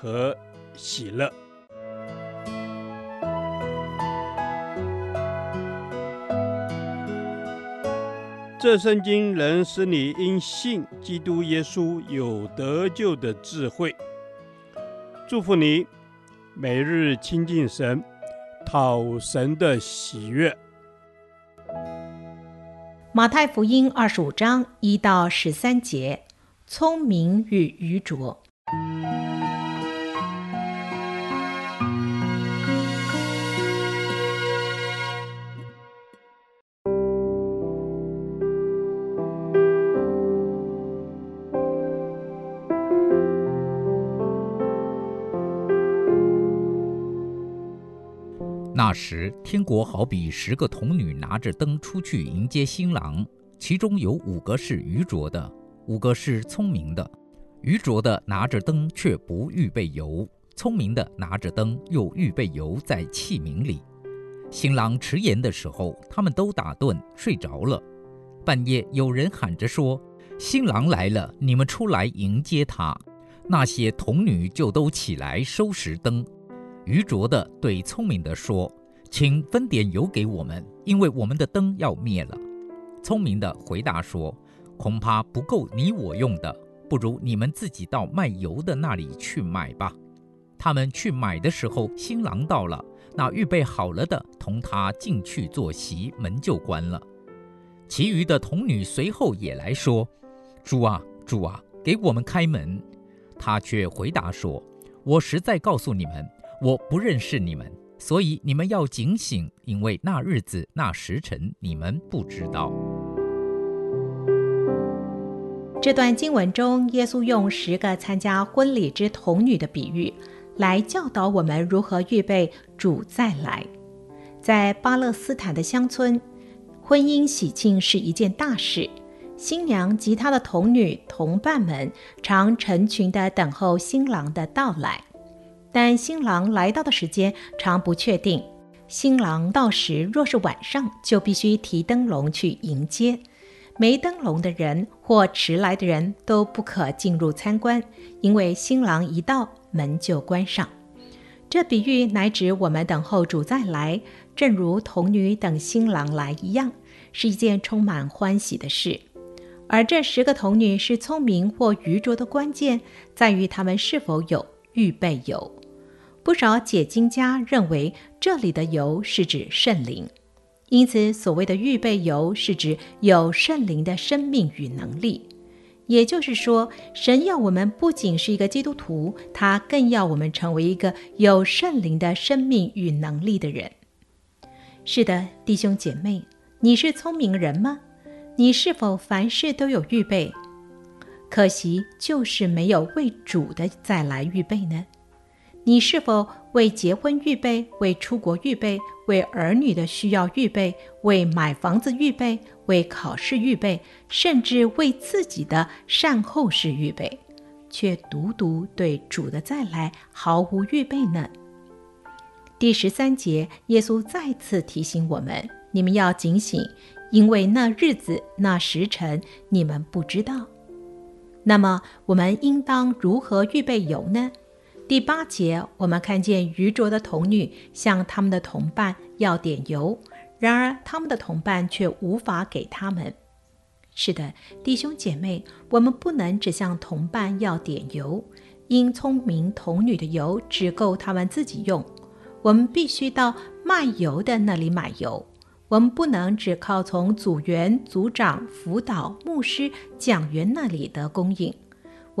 和喜乐。这圣经能使你因信基督耶稣有得救的智慧。祝福你，每日亲近神，讨神的喜悦。马太福音二十五章一到十三节：聪明与愚拙。那时，天国好比十个童女拿着灯出去迎接新郎，其中有五个是愚拙的，五个是聪明的。愚拙的拿着灯却不预备油，聪明的拿着灯又预备油在器皿里。新郎迟延的时候，他们都打盹睡着了。半夜有人喊着说：“新郎来了，你们出来迎接他。”那些童女就都起来收拾灯。愚拙的对聪明的说：“请分点油给我们，因为我们的灯要灭了。”聪明的回答说：“恐怕不够你我用的，不如你们自己到卖油的那里去买吧。”他们去买的时候，新郎到了，那预备好了的同他进去坐席，门就关了。其余的童女随后也来说：“主啊，主啊，给我们开门。”他却回答说：“我实在告诉你们。”我不认识你们，所以你们要警醒，因为那日子、那时辰你们不知道。这段经文中，耶稣用十个参加婚礼之童女的比喻，来教导我们如何预备主再来。在巴勒斯坦的乡村，婚姻喜庆是一件大事，新娘及她的童女同伴们常成群地等候新郎的到来。但新郎来到的时间常不确定，新郎到时若是晚上，就必须提灯笼去迎接。没灯笼的人或迟来的人都不可进入参观，因为新郎一到，门就关上。这比喻乃指我们等候主再来，正如童女等新郎来一样，是一件充满欢喜的事。而这十个童女是聪明或愚拙的关键，在于她们是否有预备有。不少解经家认为，这里的油是指圣灵，因此所谓的预备油是指有圣灵的生命与能力。也就是说，神要我们不仅是一个基督徒，他更要我们成为一个有圣灵的生命与能力的人。是的，弟兄姐妹，你是聪明人吗？你是否凡事都有预备？可惜就是没有为主的再来预备呢？你是否为结婚预备，为出国预备，为儿女的需要预备，为买房子预备，为考试预备，甚至为自己的善后事预备，却独独对主的再来毫无预备呢？第十三节，耶稣再次提醒我们：你们要警醒，因为那日子、那时辰你们不知道。那么，我们应当如何预备油呢？第八节，我们看见愚拙的童女向他们的同伴要点油，然而他们的同伴却无法给他们。是的，弟兄姐妹，我们不能只向同伴要点油，因聪明童女的油只够他们自己用。我们必须到卖油的那里买油。我们不能只靠从组员、组长、辅导、牧师、讲员那里得供应。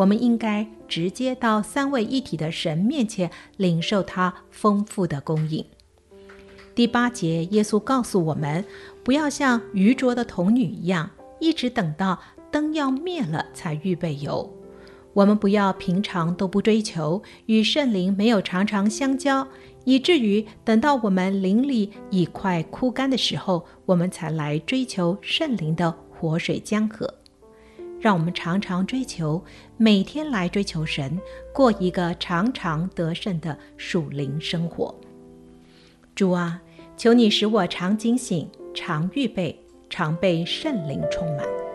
我们应该直接到三位一体的神面前领受他丰富的供应。第八节，耶稣告诉我们，不要像愚拙的童女一样，一直等到灯要灭了才预备油。我们不要平常都不追求，与圣灵没有常常相交，以至于等到我们灵里已快枯干的时候，我们才来追求圣灵的活水江河。让我们常常追求，每天来追求神，过一个常常得胜的属灵生活。主啊，求你使我常警醒，常预备，常被圣灵充满。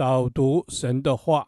导读神的话，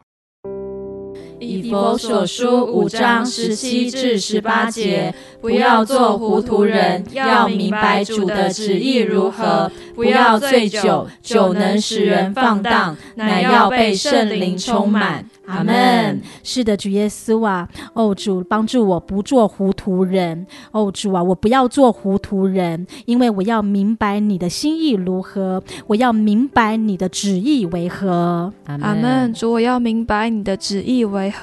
以佛所书五章十七至十八节，不要做糊涂人，要明白主的旨意如何。不要醉酒，酒能使人放荡，乃要被圣灵充满。阿门。是的，主耶稣啊，哦主，帮助我不做糊涂人。哦主啊，我不要做糊涂人，因为我要明白你的心意如何，我要明白你的旨意为何。阿门。主，我要明白你的旨意为何。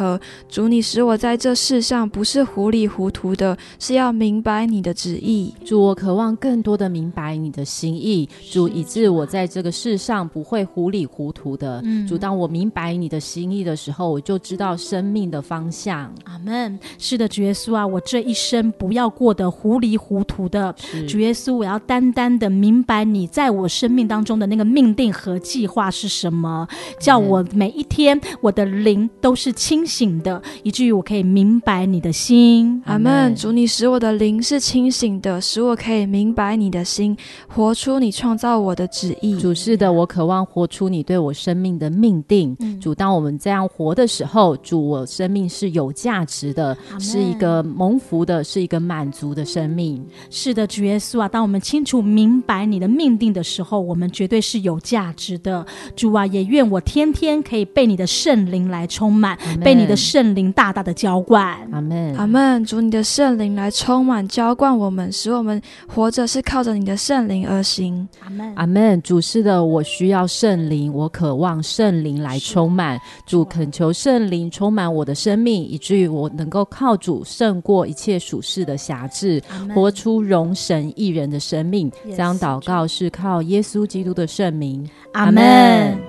主，你使我在这世上不是糊里糊涂的，是要明白你的旨意。主，我渴望更多的明白你的心意。主，以致我在这个世上不会糊里糊涂的。嗯、主，当我明白你的心意的时候，我就知道生命的方向。阿门。是的，主耶稣啊，我这一生不要过得糊里糊涂的。主耶稣，我要单单的明白你在我生命当中的那个命定和计划是什么，叫我每一天我的灵都是清醒的，以至于我可以明白你的心。阿门。主，你使我的灵是清醒的，使我可以明白你的心，活出你创造我的旨意。主，是的，我渴望活出你对我生命的命定。嗯、主，当我们这样活的时候，主，我生命是有价值的，是一个蒙福的，是一个满足的生命。是的，主耶稣啊，当我们清楚明白你的命定的时候，我们绝对是有价值的。主啊，也愿我天天可以被你的圣灵来充满，被你的圣灵大大的浇灌。阿门，阿门。主，你的圣灵来充满浇灌我们，使我们活着是靠着你的圣灵而行。阿门，阿门。主，是的，我需要圣灵，我渴望圣灵来充满。主，恳求圣灵充满我的生命，以至于我能够靠主胜过一切属世的辖制，活出荣神一人的生命。这样祷告是靠耶稣基督的圣名。阿门。